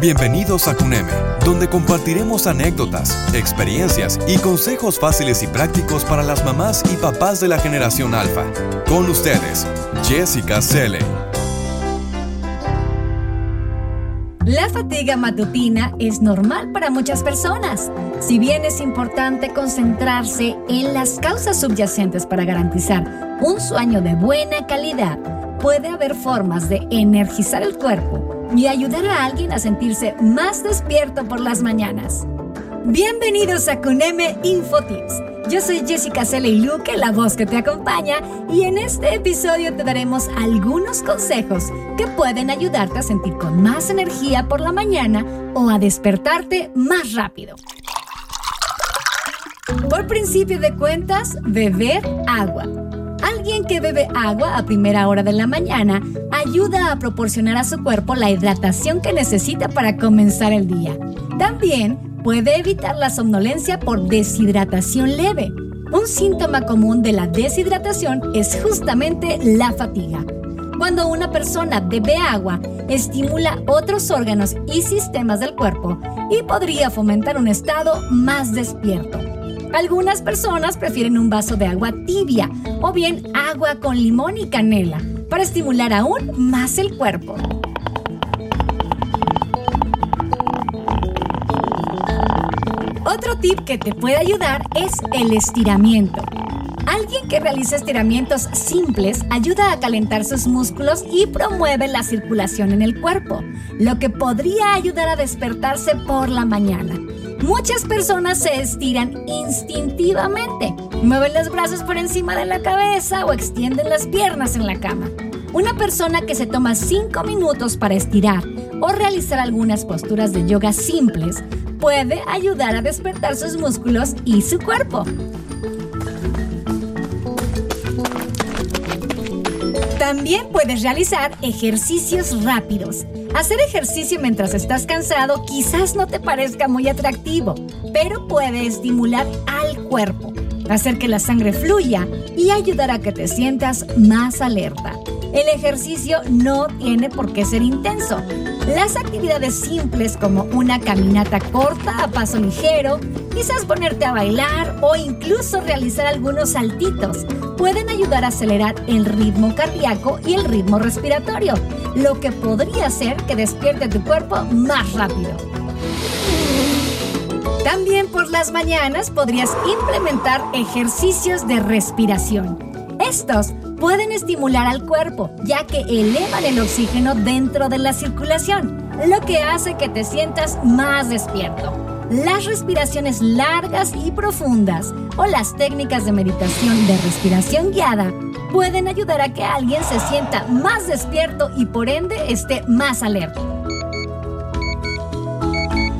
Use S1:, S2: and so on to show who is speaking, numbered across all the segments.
S1: Bienvenidos a CUNEME, donde compartiremos anécdotas, experiencias y consejos fáciles y prácticos para las mamás y papás de la generación alfa. Con ustedes, Jessica Selle.
S2: La fatiga matutina es normal para muchas personas. Si bien es importante concentrarse en las causas subyacentes para garantizar un sueño de buena calidad, puede haber formas de energizar el cuerpo y ayudar a alguien a sentirse más despierto por las mañanas. Bienvenidos a Cuneme Infotips. Yo soy Jessica Cele Luque, la voz que te acompaña, y en este episodio te daremos algunos consejos que pueden ayudarte a sentir con más energía por la mañana o a despertarte más rápido. Por principio de cuentas, beber agua. Alguien que bebe agua a primera hora de la mañana ayuda a proporcionar a su cuerpo la hidratación que necesita para comenzar el día. También puede evitar la somnolencia por deshidratación leve. Un síntoma común de la deshidratación es justamente la fatiga. Cuando una persona bebe agua, estimula otros órganos y sistemas del cuerpo y podría fomentar un estado más despierto. Algunas personas prefieren un vaso de agua tibia o bien agua con limón y canela para estimular aún más el cuerpo. Otro tip que te puede ayudar es el estiramiento. Alguien que realiza estiramientos simples ayuda a calentar sus músculos y promueve la circulación en el cuerpo, lo que podría ayudar a despertarse por la mañana. Muchas personas se estiran instintivamente, mueven los brazos por encima de la cabeza o extienden las piernas en la cama. Una persona que se toma 5 minutos para estirar o realizar algunas posturas de yoga simples puede ayudar a despertar sus músculos y su cuerpo. También puedes realizar ejercicios rápidos. Hacer ejercicio mientras estás cansado quizás no te parezca muy atractivo, pero puede estimular al cuerpo, hacer que la sangre fluya y ayudar a que te sientas más alerta. El ejercicio no tiene por qué ser intenso. Las actividades simples como una caminata corta a paso ligero, quizás ponerte a bailar o incluso realizar algunos saltitos a acelerar el ritmo cardíaco y el ritmo respiratorio, lo que podría hacer que despierte tu cuerpo más rápido. También por las mañanas podrías implementar ejercicios de respiración. Estos pueden estimular al cuerpo, ya que elevan el oxígeno dentro de la circulación, lo que hace que te sientas más despierto. Las respiraciones largas y profundas o las técnicas de meditación de respiración guiada pueden ayudar a que alguien se sienta más despierto y por ende esté más alerta.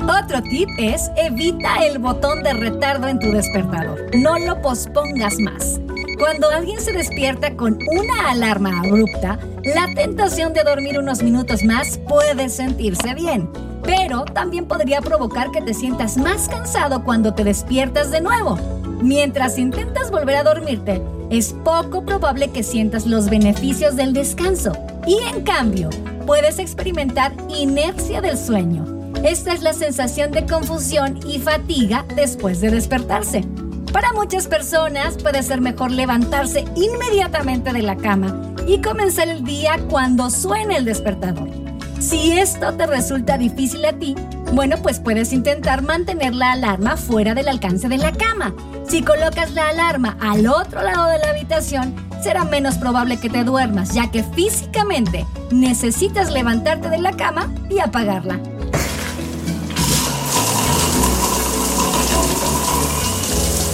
S2: Otro tip es evita el botón de retardo en tu despertador. No lo pospongas más. Cuando alguien se despierta con una alarma abrupta, la tentación de dormir unos minutos más puede sentirse bien, pero también podría provocar que te sientas más cansado cuando te despiertas de nuevo. Mientras intentas volver a dormirte, es poco probable que sientas los beneficios del descanso y en cambio puedes experimentar inercia del sueño. Esta es la sensación de confusión y fatiga después de despertarse. Para muchas personas puede ser mejor levantarse inmediatamente de la cama y comenzar el día cuando suene el despertador. Si esto te resulta difícil a ti, bueno, pues puedes intentar mantener la alarma fuera del alcance de la cama. Si colocas la alarma al otro lado de la habitación, será menos probable que te duermas, ya que físicamente necesitas levantarte de la cama y apagarla.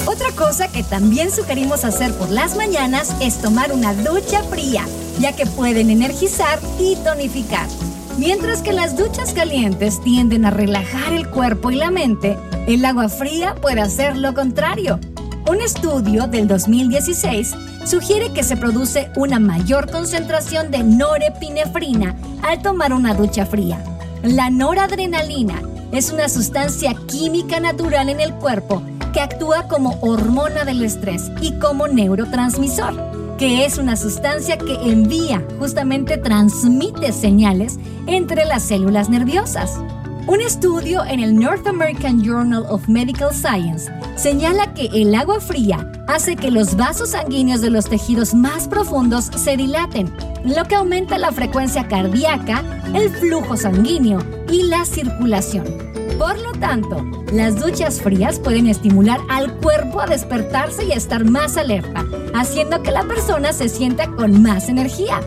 S2: Otra cosa que también sugerimos hacer por las mañanas es tomar una ducha fría, ya que pueden energizar y tonificar. Mientras que las duchas calientes tienden a relajar el cuerpo y la mente, el agua fría puede hacer lo contrario. Un estudio del 2016 sugiere que se produce una mayor concentración de norepinefrina al tomar una ducha fría. La noradrenalina es una sustancia química natural en el cuerpo que actúa como hormona del estrés y como neurotransmisor, que es una sustancia que envía, justamente transmite señales entre las células nerviosas. Un estudio en el North American Journal of Medical Science señala que el agua fría hace que los vasos sanguíneos de los tejidos más profundos se dilaten, lo que aumenta la frecuencia cardíaca, el flujo sanguíneo y la circulación. Por lo tanto, las duchas frías pueden estimular al cuerpo a despertarse y a estar más alerta, haciendo que la persona se sienta con más energía.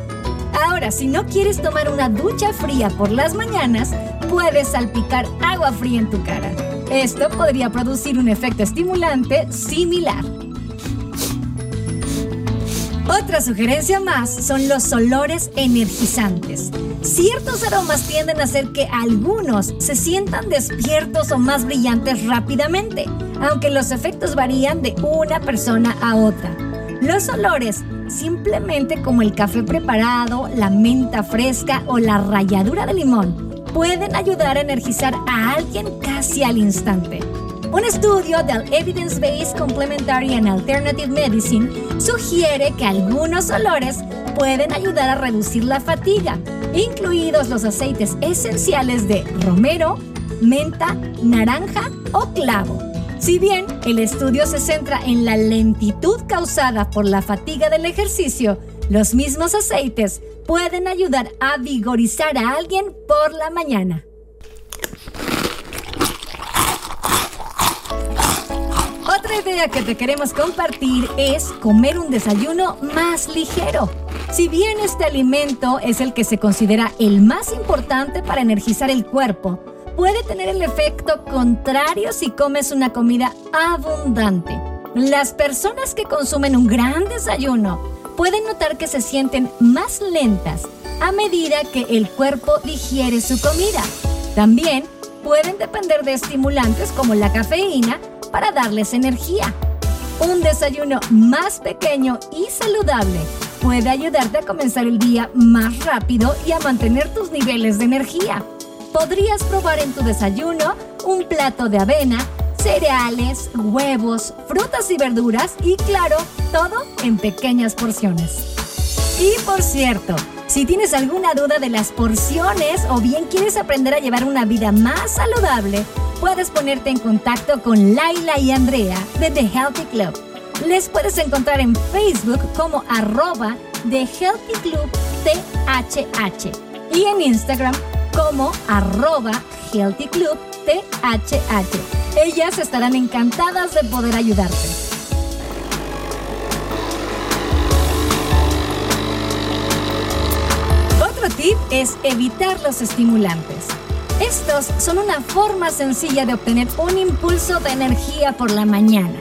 S2: Ahora, si no quieres tomar una ducha fría por las mañanas, puedes salpicar agua fría en tu cara. Esto podría producir un efecto estimulante similar. Otra sugerencia más son los olores energizantes. Ciertos aromas tienden a hacer que algunos se sientan despiertos o más brillantes rápidamente, aunque los efectos varían de una persona a otra. Los olores simplemente como el café preparado, la menta fresca o la ralladura de limón, pueden ayudar a energizar a alguien casi al instante. Un estudio del Evidence-Based Complementary and Alternative Medicine sugiere que algunos olores pueden ayudar a reducir la fatiga, incluidos los aceites esenciales de romero, menta, naranja o clavo. Si bien el estudio se centra en la lentitud causada por la fatiga del ejercicio, los mismos aceites pueden ayudar a vigorizar a alguien por la mañana. Idea que te queremos compartir es comer un desayuno más ligero. Si bien este alimento es el que se considera el más importante para energizar el cuerpo, puede tener el efecto contrario si comes una comida abundante. Las personas que consumen un gran desayuno pueden notar que se sienten más lentas a medida que el cuerpo digiere su comida. También pueden depender de estimulantes como la cafeína para darles energía. Un desayuno más pequeño y saludable puede ayudarte a comenzar el día más rápido y a mantener tus niveles de energía podrías probar en tu desayuno un plato de avena, cereales, huevos, frutas y verduras y claro, todo en pequeñas porciones. Y por cierto, si tienes alguna duda de las porciones o bien quieres aprender a llevar una vida más saludable, puedes ponerte en contacto con Laila y Andrea de The Healthy Club. Les puedes encontrar en Facebook como arroba The Healthy Club THH y en Instagram como arroba Healthy Club THH. Ellas estarán encantadas de poder ayudarte. Otro tip es evitar los estimulantes. Estos son una forma sencilla de obtener un impulso de energía por la mañana.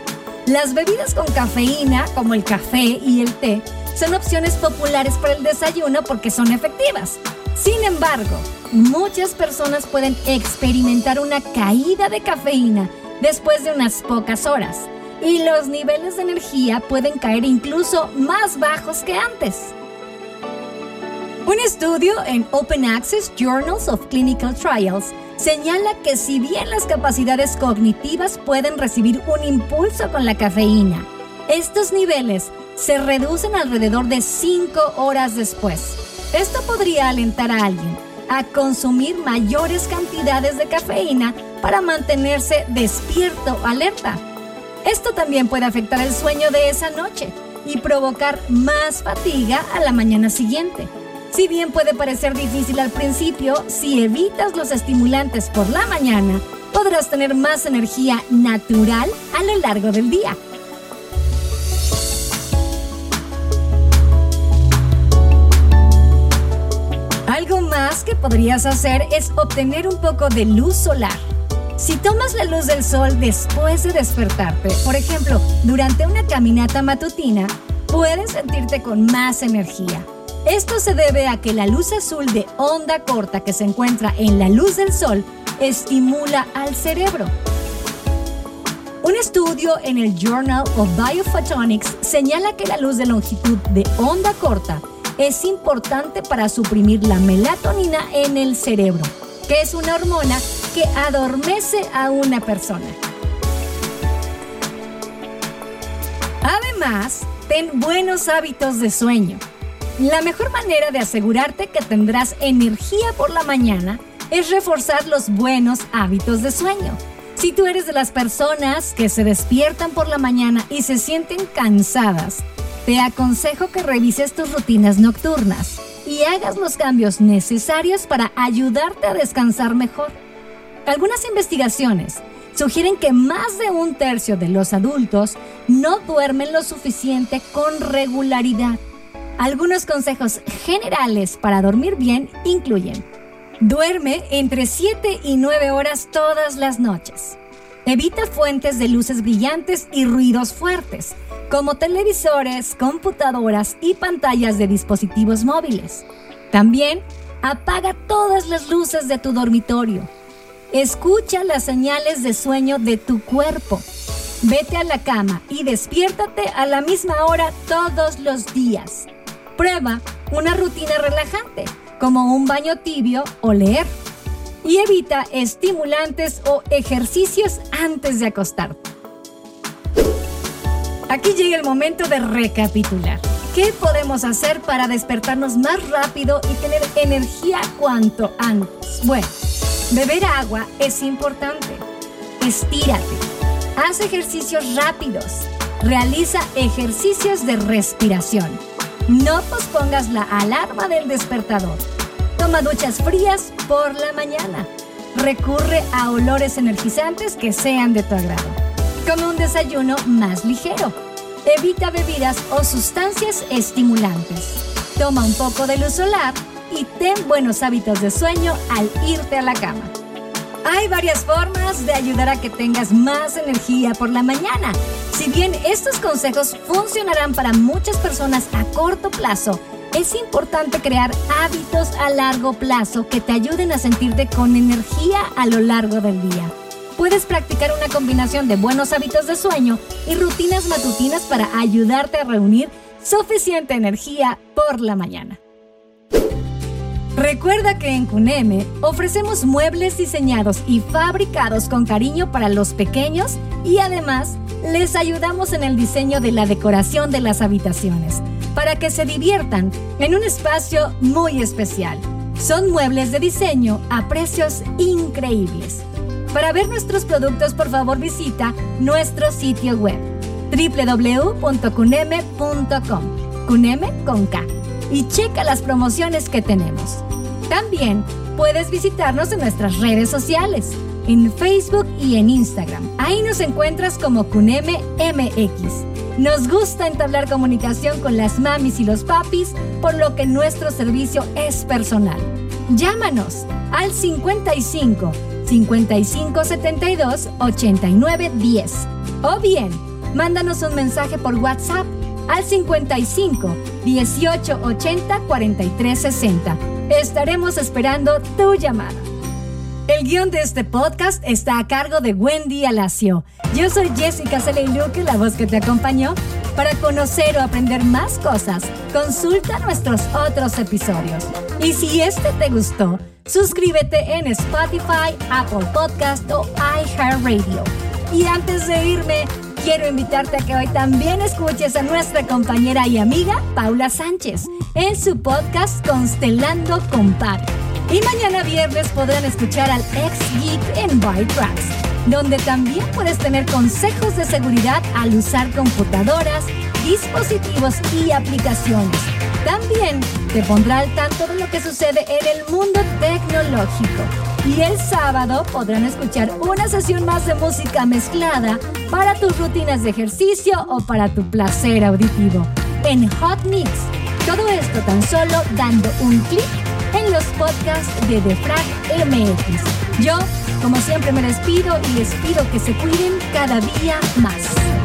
S2: Las bebidas con cafeína, como el café y el té, son opciones populares para el desayuno porque son efectivas. Sin embargo, muchas personas pueden experimentar una caída de cafeína después de unas pocas horas y los niveles de energía pueden caer incluso más bajos que antes. Un estudio en Open Access Journals of Clinical Trials señala que si bien las capacidades cognitivas pueden recibir un impulso con la cafeína, estos niveles se reducen alrededor de 5 horas después. Esto podría alentar a alguien a consumir mayores cantidades de cafeína para mantenerse despierto alerta. Esto también puede afectar el sueño de esa noche y provocar más fatiga a la mañana siguiente. Si bien puede parecer difícil al principio, si evitas los estimulantes por la mañana, podrás tener más energía natural a lo largo del día. Algo más que podrías hacer es obtener un poco de luz solar. Si tomas la luz del sol después de despertarte, por ejemplo, durante una caminata matutina, puedes sentirte con más energía. Esto se debe a que la luz azul de onda corta que se encuentra en la luz del sol estimula al cerebro. Un estudio en el Journal of Biophotonics señala que la luz de longitud de onda corta es importante para suprimir la melatonina en el cerebro, que es una hormona que adormece a una persona. Además, ten buenos hábitos de sueño. La mejor manera de asegurarte que tendrás energía por la mañana es reforzar los buenos hábitos de sueño. Si tú eres de las personas que se despiertan por la mañana y se sienten cansadas, te aconsejo que revises tus rutinas nocturnas y hagas los cambios necesarios para ayudarte a descansar mejor. Algunas investigaciones sugieren que más de un tercio de los adultos no duermen lo suficiente con regularidad. Algunos consejos generales para dormir bien incluyen Duerme entre 7 y 9 horas todas las noches. Evita fuentes de luces brillantes y ruidos fuertes, como televisores, computadoras y pantallas de dispositivos móviles. También apaga todas las luces de tu dormitorio. Escucha las señales de sueño de tu cuerpo. Vete a la cama y despiértate a la misma hora todos los días. Prueba una rutina relajante como un baño tibio o leer. Y evita estimulantes o ejercicios antes de acostarte. Aquí llega el momento de recapitular. ¿Qué podemos hacer para despertarnos más rápido y tener energía cuanto antes? Bueno, beber agua es importante. Estírate. Haz ejercicios rápidos. Realiza ejercicios de respiración no pospongas la alarma del despertador. Toma duchas frías por la mañana. Recurre a olores energizantes que sean de tu agrado. Come un desayuno más ligero. Evita bebidas o sustancias estimulantes. Toma un poco de luz solar y ten buenos hábitos de sueño al irte a la cama. Hay varias formas de ayudar a que tengas más energía por la mañana. Si bien estos consejos funcionarán para muchas personas a corto plazo, es importante crear hábitos a largo plazo que te ayuden a sentirte con energía a lo largo del día. Puedes practicar una combinación de buenos hábitos de sueño y rutinas matutinas para ayudarte a reunir suficiente energía por la mañana. Recuerda que en CUNEME ofrecemos muebles diseñados y fabricados con cariño para los pequeños y además les ayudamos en el diseño de la decoración de las habitaciones para que se diviertan en un espacio muy especial. Son muebles de diseño a precios increíbles. Para ver nuestros productos, por favor visita nuestro sitio web www.cuneme.com. Cuneme con K y checa las promociones que tenemos. También puedes visitarnos en nuestras redes sociales, en Facebook y en Instagram. Ahí nos encuentras como Cuneme MX. Nos gusta entablar comunicación con las mamis y los papis, por lo que nuestro servicio es personal. Llámanos al 55 55 72 89 10 o bien mándanos un mensaje por WhatsApp al 55 18 80 43 60. Estaremos esperando tu llamada. El guion de este podcast está a cargo de Wendy Alacio. Yo soy Jessica Luque, la voz que te acompañó. Para conocer o aprender más cosas, consulta nuestros otros episodios. Y si este te gustó, suscríbete en Spotify, Apple Podcast o iHeartRadio. Y antes de irme, quiero invitarte a que hoy también escuches a nuestra compañera y amiga Paula Sánchez en su podcast Constelando con. Y mañana viernes podrán escuchar al ex geek en Byte Tracks, donde también puedes tener consejos de seguridad al usar computadoras, dispositivos y aplicaciones. También te pondrá al tanto de lo que sucede en el mundo tecnológico. Y el sábado podrán escuchar una sesión más de música mezclada para tus rutinas de ejercicio o para tu placer auditivo en Hot Mix. Todo esto tan solo dando un clic en los podcasts de Defrag MX. Yo, como siempre, me despido y les pido que se cuiden cada día más.